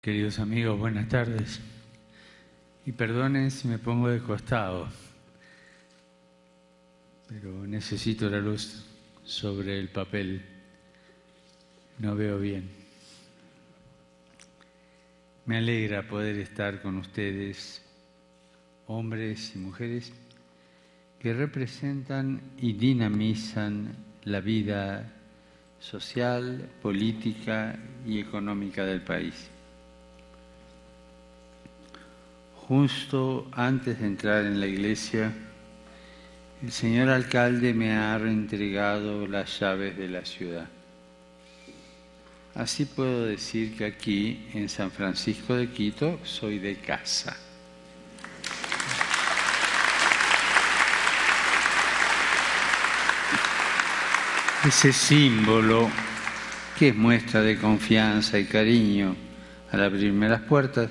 Queridos amigos, buenas tardes. Y perdonen si me pongo de costado, pero necesito la luz sobre el papel. No veo bien. Me alegra poder estar con ustedes, hombres y mujeres, que representan y dinamizan la vida social, política y económica del país. Justo antes de entrar en la iglesia, el señor alcalde me ha entregado las llaves de la ciudad. Así puedo decir que aquí, en San Francisco de Quito, soy de casa. Ese símbolo, que es muestra de confianza y cariño al abrirme las puertas,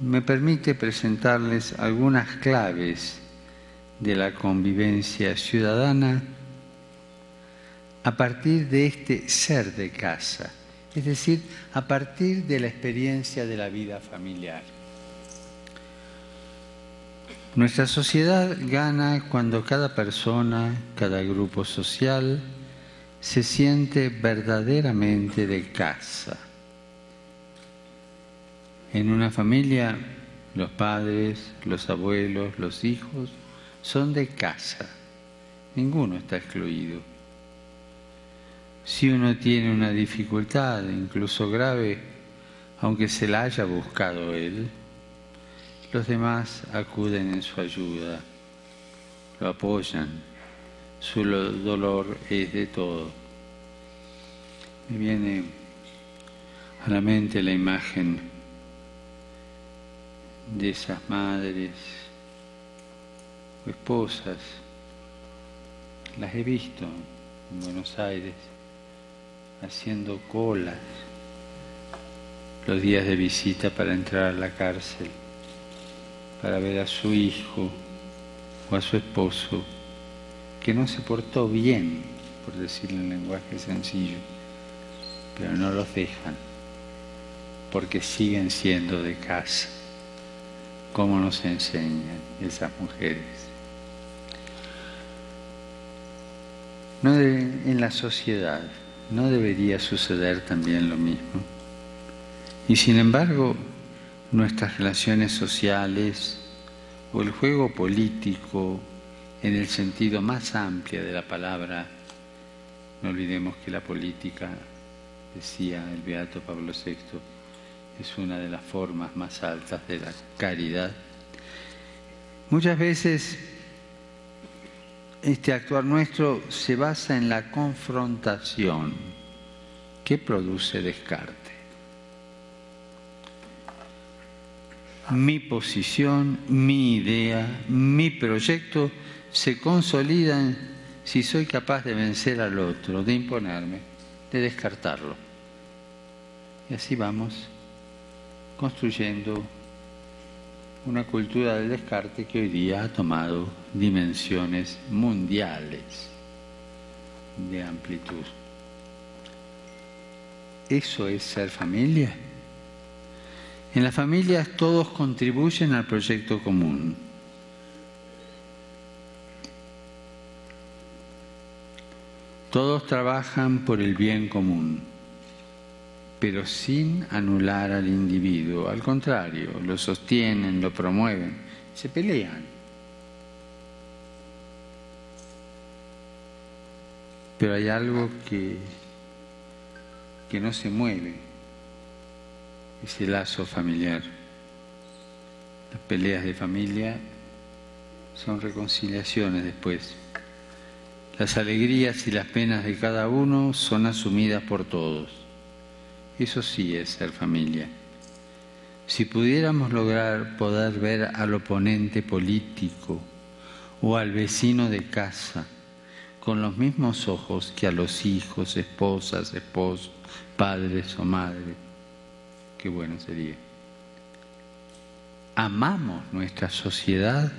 me permite presentarles algunas claves de la convivencia ciudadana a partir de este ser de casa, es decir, a partir de la experiencia de la vida familiar. Nuestra sociedad gana cuando cada persona, cada grupo social, se siente verdaderamente de casa en una familia, los padres, los abuelos, los hijos son de casa. Ninguno está excluido. Si uno tiene una dificultad, incluso grave, aunque se la haya buscado él, los demás acuden en su ayuda, lo apoyan, su dolor es de todo. Me viene a la mente la imagen de esas madres o esposas. Las he visto en Buenos Aires haciendo colas los días de visita para entrar a la cárcel, para ver a su hijo o a su esposo que no se portó bien, por decirlo en lenguaje sencillo, pero no los dejan porque siguen siendo de casa cómo nos enseñan esas mujeres. No en la sociedad no debería suceder también lo mismo. Y sin embargo, nuestras relaciones sociales o el juego político en el sentido más amplio de la palabra, no olvidemos que la política, decía el Beato Pablo VI, es una de las formas más altas de la caridad. Muchas veces este actuar nuestro se basa en la confrontación que produce descarte. Mi posición, mi idea, mi proyecto se consolidan si soy capaz de vencer al otro, de imponerme, de descartarlo. Y así vamos construyendo una cultura del descarte que hoy día ha tomado dimensiones mundiales de amplitud. ¿Eso es ser familia? En las familias todos contribuyen al proyecto común. Todos trabajan por el bien común pero sin anular al individuo. Al contrario, lo sostienen, lo promueven, se pelean. Pero hay algo que, que no se mueve, es el lazo familiar. Las peleas de familia son reconciliaciones después. Las alegrías y las penas de cada uno son asumidas por todos. Eso sí es ser familia. Si pudiéramos lograr poder ver al oponente político o al vecino de casa con los mismos ojos que a los hijos, esposas, esposos, padres o madres, qué bueno sería. ¿Amamos nuestra sociedad?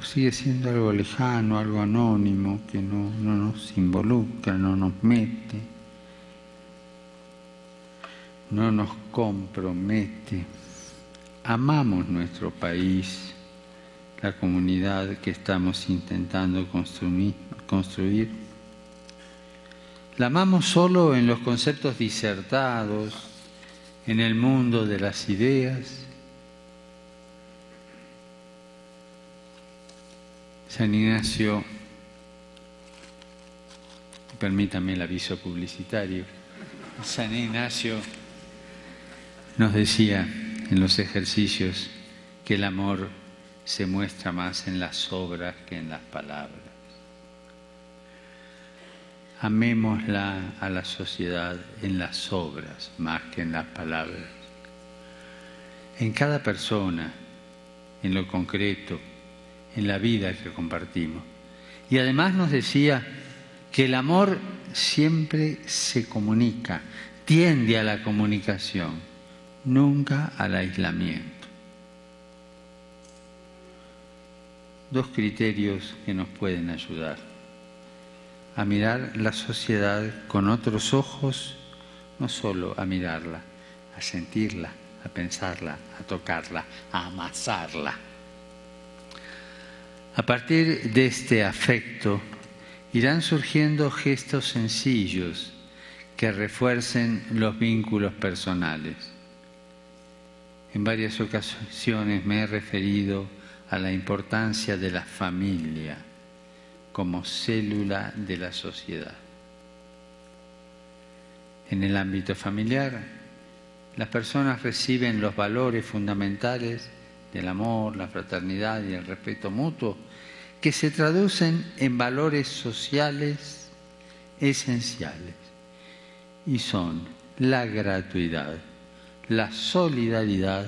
¿O sigue siendo algo lejano, algo anónimo que no, no nos involucra, no nos mete? No nos compromete. Amamos nuestro país, la comunidad que estamos intentando construir. La amamos solo en los conceptos disertados, en el mundo de las ideas. San Ignacio, permítame el aviso publicitario, San Ignacio nos decía en los ejercicios que el amor se muestra más en las obras que en las palabras. Amémosla a la sociedad en las obras más que en las palabras. En cada persona, en lo concreto, en la vida que compartimos. Y además nos decía que el amor siempre se comunica, tiende a la comunicación, nunca al aislamiento. Dos criterios que nos pueden ayudar a mirar la sociedad con otros ojos, no solo a mirarla, a sentirla, a pensarla, a tocarla, a amasarla. A partir de este afecto irán surgiendo gestos sencillos que refuercen los vínculos personales. En varias ocasiones me he referido a la importancia de la familia como célula de la sociedad. En el ámbito familiar, las personas reciben los valores fundamentales del amor, la fraternidad y el respeto mutuo que se traducen en valores sociales esenciales y son la gratuidad, la solidaridad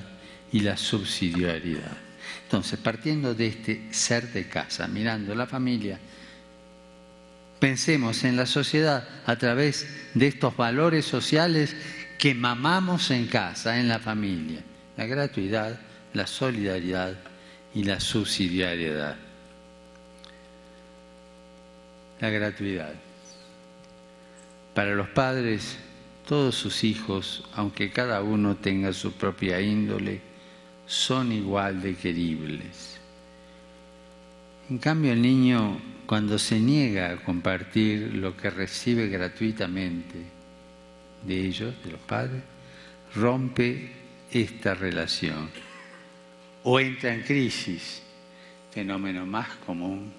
y la subsidiariedad. Entonces, partiendo de este ser de casa, mirando la familia, pensemos en la sociedad a través de estos valores sociales que mamamos en casa, en la familia, la gratuidad, la solidaridad y la subsidiariedad. La gratuidad. Para los padres, todos sus hijos, aunque cada uno tenga su propia índole, son igual de queribles. En cambio, el niño, cuando se niega a compartir lo que recibe gratuitamente de ellos, de los padres, rompe esta relación o entra en crisis, fenómeno más común.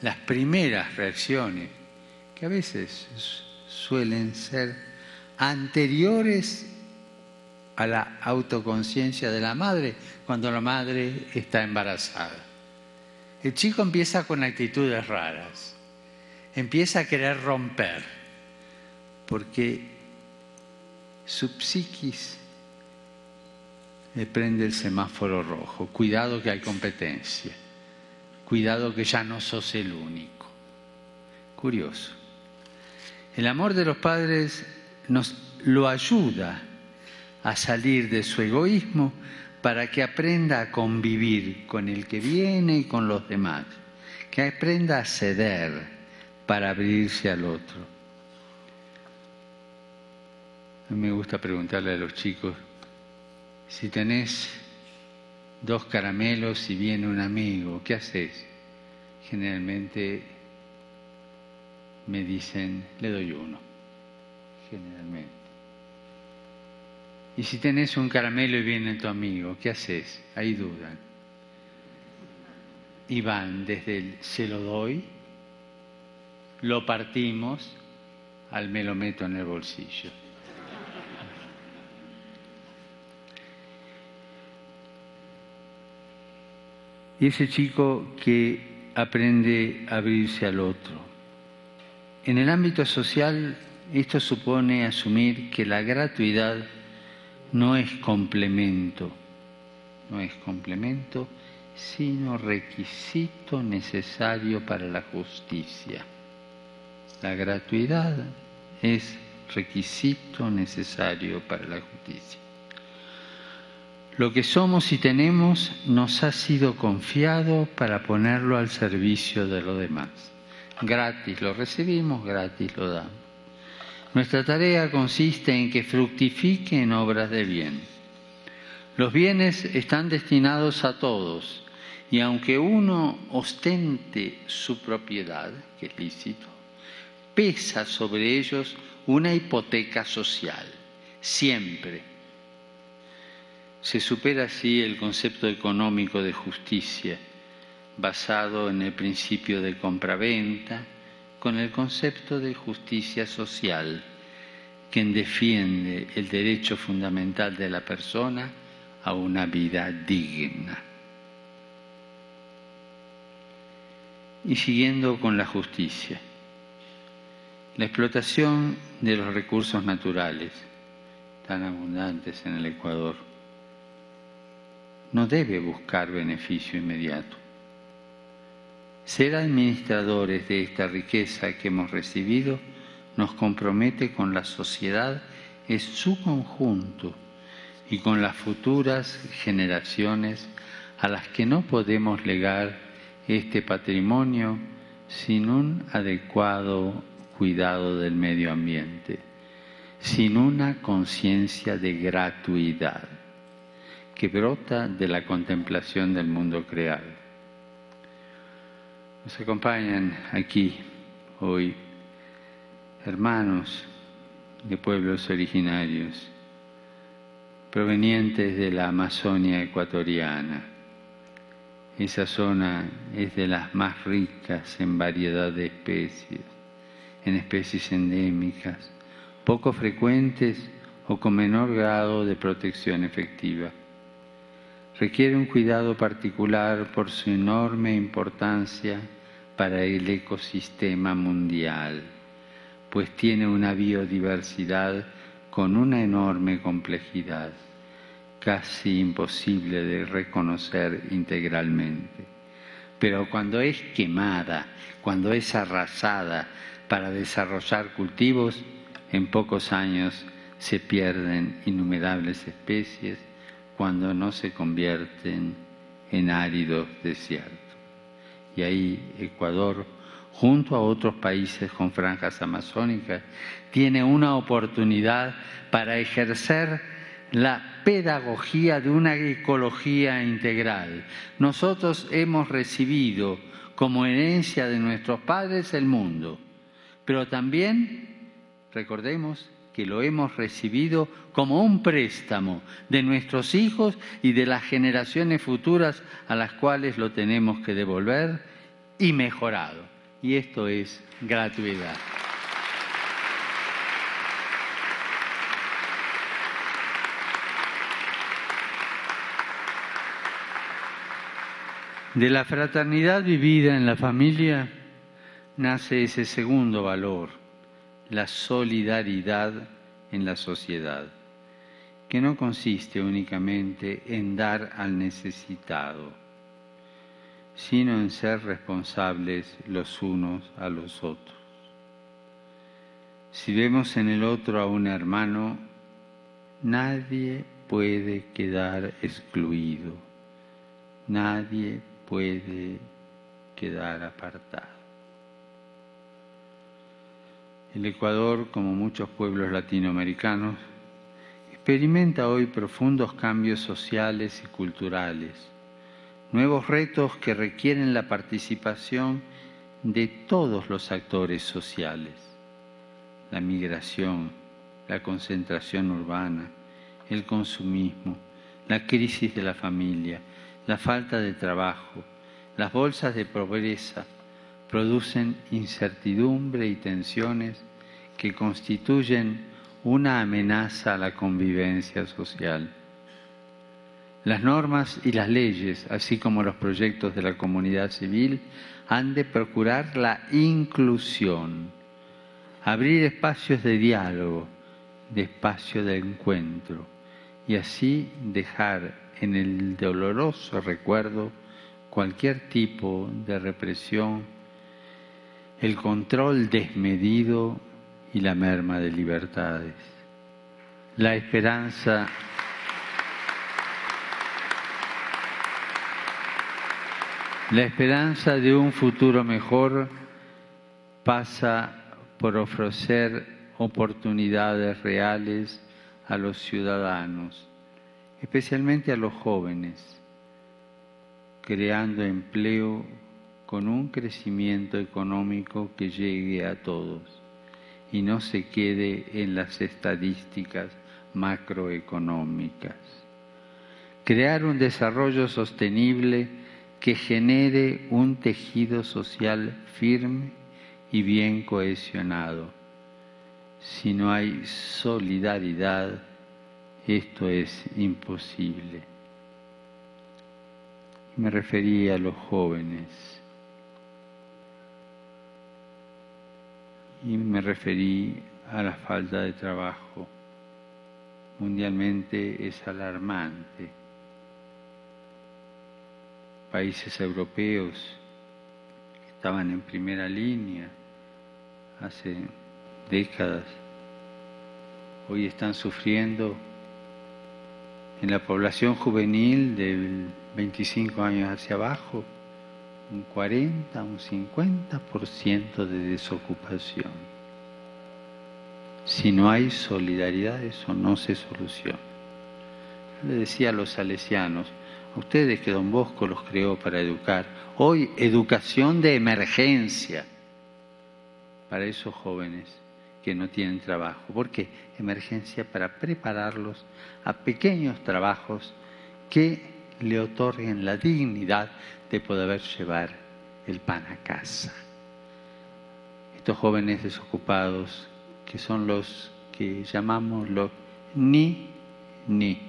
Las primeras reacciones, que a veces suelen ser anteriores a la autoconciencia de la madre cuando la madre está embarazada. El chico empieza con actitudes raras, empieza a querer romper, porque su psiquis le prende el semáforo rojo. Cuidado que hay competencia, cuidado que ya no sos el único. Curioso. El amor de los padres nos lo ayuda a salir de su egoísmo para que aprenda a convivir con el que viene y con los demás, que aprenda a ceder para abrirse al otro. A mí me gusta preguntarle a los chicos, si tenés dos caramelos y viene un amigo, ¿qué haces? Generalmente me dicen, le doy uno, generalmente. Y si tenés un caramelo y viene tu amigo, ¿qué haces? Ahí dudan. Y van desde el se lo doy, lo partimos, al me lo meto en el bolsillo. Y ese chico que aprende a abrirse al otro. En el ámbito social, esto supone asumir que la gratuidad no es complemento, no es complemento, sino requisito necesario para la justicia. La gratuidad es requisito necesario para la justicia. Lo que somos y tenemos nos ha sido confiado para ponerlo al servicio de los demás. Gratis lo recibimos, gratis lo damos. Nuestra tarea consiste en que fructifique en obras de bien. Los bienes están destinados a todos y aunque uno ostente su propiedad, que es lícito, pesa sobre ellos una hipoteca social, siempre. Se supera así el concepto económico de justicia, basado en el principio de compraventa, con el concepto de justicia social, quien defiende el derecho fundamental de la persona a una vida digna. Y siguiendo con la justicia, la explotación de los recursos naturales tan abundantes en el Ecuador no debe buscar beneficio inmediato ser administradores de esta riqueza que hemos recibido nos compromete con la sociedad en su conjunto y con las futuras generaciones a las que no podemos legar este patrimonio sin un adecuado cuidado del medio ambiente, sin una conciencia de gratuidad que brota de la contemplación del mundo creado. Nos acompañan aquí hoy hermanos de pueblos originarios provenientes de la Amazonia ecuatoriana. Esa zona es de las más ricas en variedad de especies, en especies endémicas, poco frecuentes o con menor grado de protección efectiva requiere un cuidado particular por su enorme importancia para el ecosistema mundial, pues tiene una biodiversidad con una enorme complejidad, casi imposible de reconocer integralmente. Pero cuando es quemada, cuando es arrasada para desarrollar cultivos, en pocos años se pierden innumerables especies cuando no se convierten en áridos desiertos. Y ahí Ecuador, junto a otros países con franjas amazónicas, tiene una oportunidad para ejercer la pedagogía de una ecología integral. Nosotros hemos recibido como herencia de nuestros padres el mundo, pero también, recordemos, lo hemos recibido como un préstamo de nuestros hijos y de las generaciones futuras a las cuales lo tenemos que devolver y mejorado. Y esto es gratuidad. De la fraternidad vivida en la familia nace ese segundo valor, la solidaridad en la sociedad, que no consiste únicamente en dar al necesitado, sino en ser responsables los unos a los otros. Si vemos en el otro a un hermano, nadie puede quedar excluido, nadie puede quedar apartado. El Ecuador, como muchos pueblos latinoamericanos, experimenta hoy profundos cambios sociales y culturales, nuevos retos que requieren la participación de todos los actores sociales. La migración, la concentración urbana, el consumismo, la crisis de la familia, la falta de trabajo, las bolsas de pobreza, producen incertidumbre y tensiones que constituyen una amenaza a la convivencia social. Las normas y las leyes, así como los proyectos de la comunidad civil, han de procurar la inclusión, abrir espacios de diálogo, de espacio de encuentro, y así dejar en el doloroso recuerdo cualquier tipo de represión el control desmedido y la merma de libertades. La esperanza La esperanza de un futuro mejor pasa por ofrecer oportunidades reales a los ciudadanos, especialmente a los jóvenes, creando empleo con un crecimiento económico que llegue a todos y no se quede en las estadísticas macroeconómicas. Crear un desarrollo sostenible que genere un tejido social firme y bien cohesionado. Si no hay solidaridad, esto es imposible. Me refería a los jóvenes y me referí a la falta de trabajo. Mundialmente es alarmante. Países europeos que estaban en primera línea hace décadas, hoy están sufriendo en la población juvenil del 25 años hacia abajo un 40, un 50% de desocupación. Si no hay solidaridad, eso no se soluciona. le decía a los salesianos, a ustedes que don Bosco los creó para educar, hoy educación de emergencia para esos jóvenes que no tienen trabajo. ¿Por qué? Emergencia para prepararlos a pequeños trabajos que le otorguen la dignidad de poder llevar el pan a casa. Estos jóvenes desocupados, que son los que llamamos los ni, ni,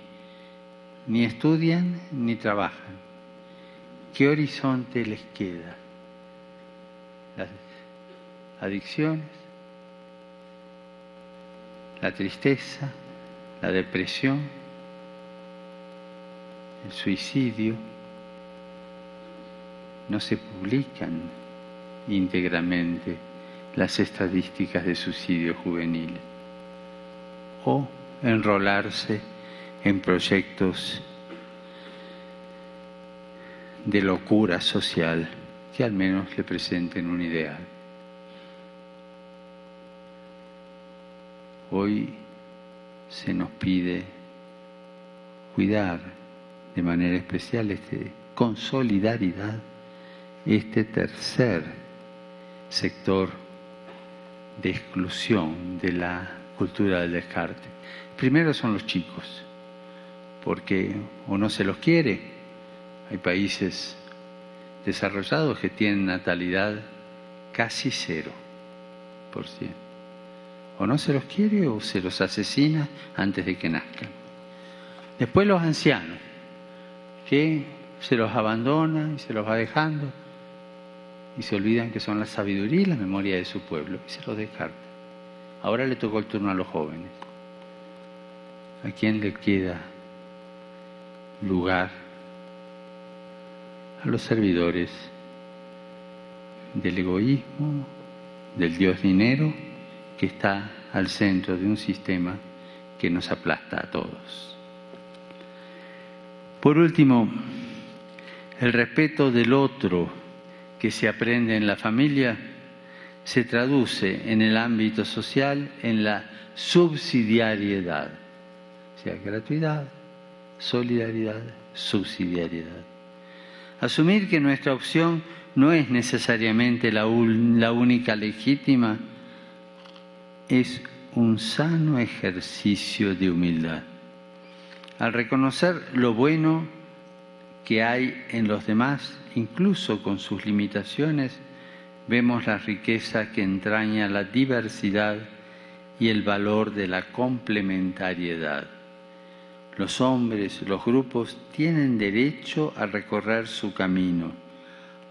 ni estudian ni trabajan. ¿Qué horizonte les queda? Las adicciones, la tristeza, la depresión, el suicidio no se publican íntegramente las estadísticas de suicidio juvenil o enrolarse en proyectos de locura social que al menos le presenten un ideal. Hoy se nos pide cuidar de manera especial este, con solidaridad este tercer sector de exclusión de la cultura del descarte. Primero son los chicos, porque o no se los quiere, hay países desarrollados que tienen natalidad casi cero por ciento. O no se los quiere o se los asesina antes de que nazcan. Después los ancianos, que se los abandona y se los va dejando y se olvidan que son la sabiduría y la memoria de su pueblo y se los descarta. Ahora le tocó el turno a los jóvenes. ¿A quién le queda lugar? A los servidores del egoísmo, del Dios dinero, que está al centro de un sistema que nos aplasta a todos. Por último, el respeto del otro que se aprende en la familia se traduce en el ámbito social en la subsidiariedad, o sea, gratuidad, solidaridad, subsidiariedad. Asumir que nuestra opción no es necesariamente la, la única legítima es un sano ejercicio de humildad. Al reconocer lo bueno que hay en los demás, incluso con sus limitaciones, vemos la riqueza que entraña la diversidad y el valor de la complementariedad. Los hombres, los grupos tienen derecho a recorrer su camino,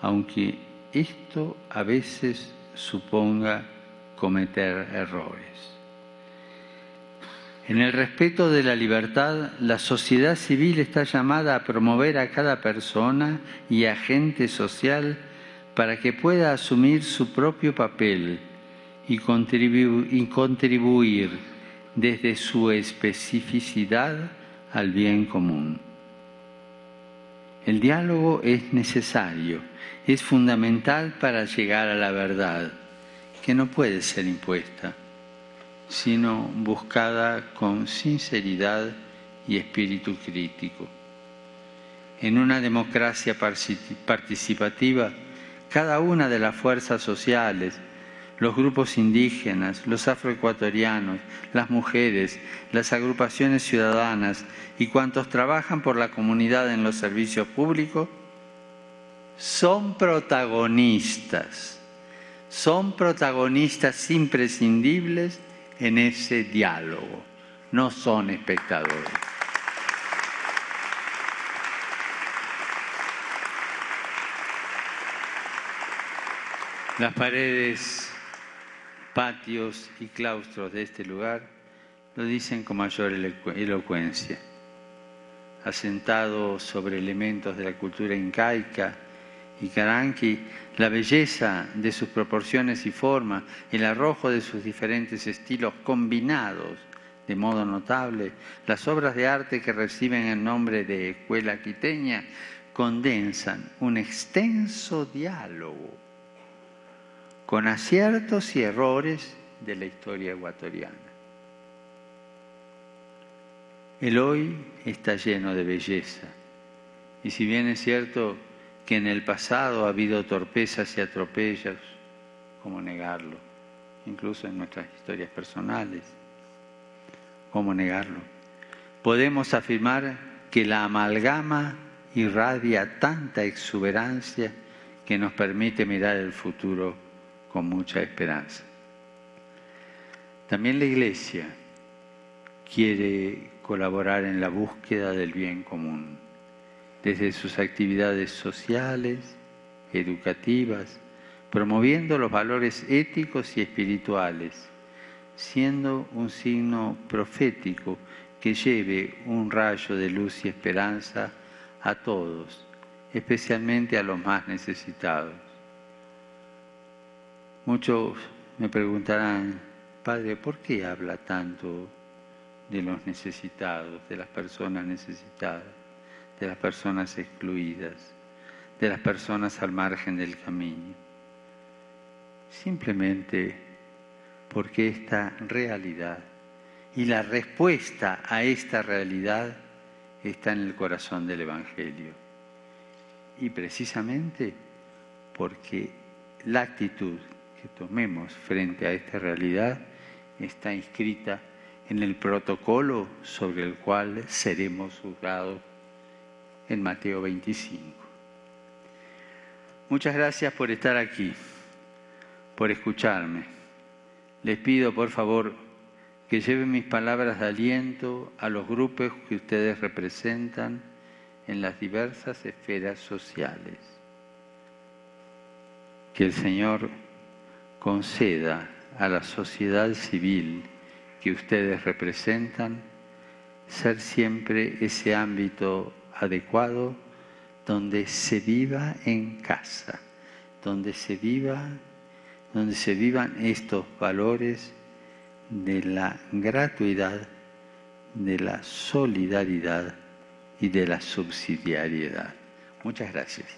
aunque esto a veces suponga cometer errores. En el respeto de la libertad, la sociedad civil está llamada a promover a cada persona y agente social para que pueda asumir su propio papel y, contribuir desde su especificidad al bien común. El diálogo es necesario, es fundamental para llegar a la verdad, que no puede ser impuesta sino buscada con sinceridad y espíritu crítico. En una democracia participativa, cada una de las fuerzas sociales, los grupos indígenas, los afroecuatorianos, las mujeres, las agrupaciones ciudadanas y cuantos trabajan por la comunidad en los servicios públicos, son protagonistas, son protagonistas imprescindibles en ese diálogo, no son espectadores. Las paredes, patios y claustros de este lugar lo dicen con mayor elocuencia. Asentado sobre elementos de la cultura incaica y caranqui, la belleza de sus proporciones y forma, el arrojo de sus diferentes estilos combinados de modo notable, las obras de arte que reciben el nombre de escuela quiteña condensan un extenso diálogo con aciertos y errores de la historia ecuatoriana. El hoy está lleno de belleza y si bien es cierto que en el pasado ha habido torpezas y atropellos, ¿cómo negarlo? Incluso en nuestras historias personales, ¿cómo negarlo? Podemos afirmar que la amalgama irradia tanta exuberancia que nos permite mirar el futuro con mucha esperanza. También la Iglesia quiere colaborar en la búsqueda del bien común, desde sus actividades sociales, educativas, promoviendo los valores éticos y espirituales, siendo un signo profético que lleve un rayo de luz y esperanza a todos, especialmente a los más necesitados. Muchos me preguntarán, Padre, ¿por qué habla tanto de los necesitados, de las personas necesitadas, de las personas excluidas, de las personas al margen del camino? Simplemente porque esta realidad y la respuesta a esta realidad está en el corazón del Evangelio. Y precisamente porque la actitud que tomemos frente a esta realidad está inscrita en el protocolo sobre el cual seremos juzgados en Mateo 25. Muchas gracias por estar aquí, por escucharme. Les pido, por favor, que lleven mis palabras de aliento a los grupos que ustedes representan en las diversas esferas sociales. Que el Señor conceda a la sociedad civil que ustedes representan ser siempre ese ámbito adecuado donde se viva en casa, donde se viva, donde se vivan estos valores de la gratuidad, de la solidaridad y de la subsidiariedad. Muchas gracias.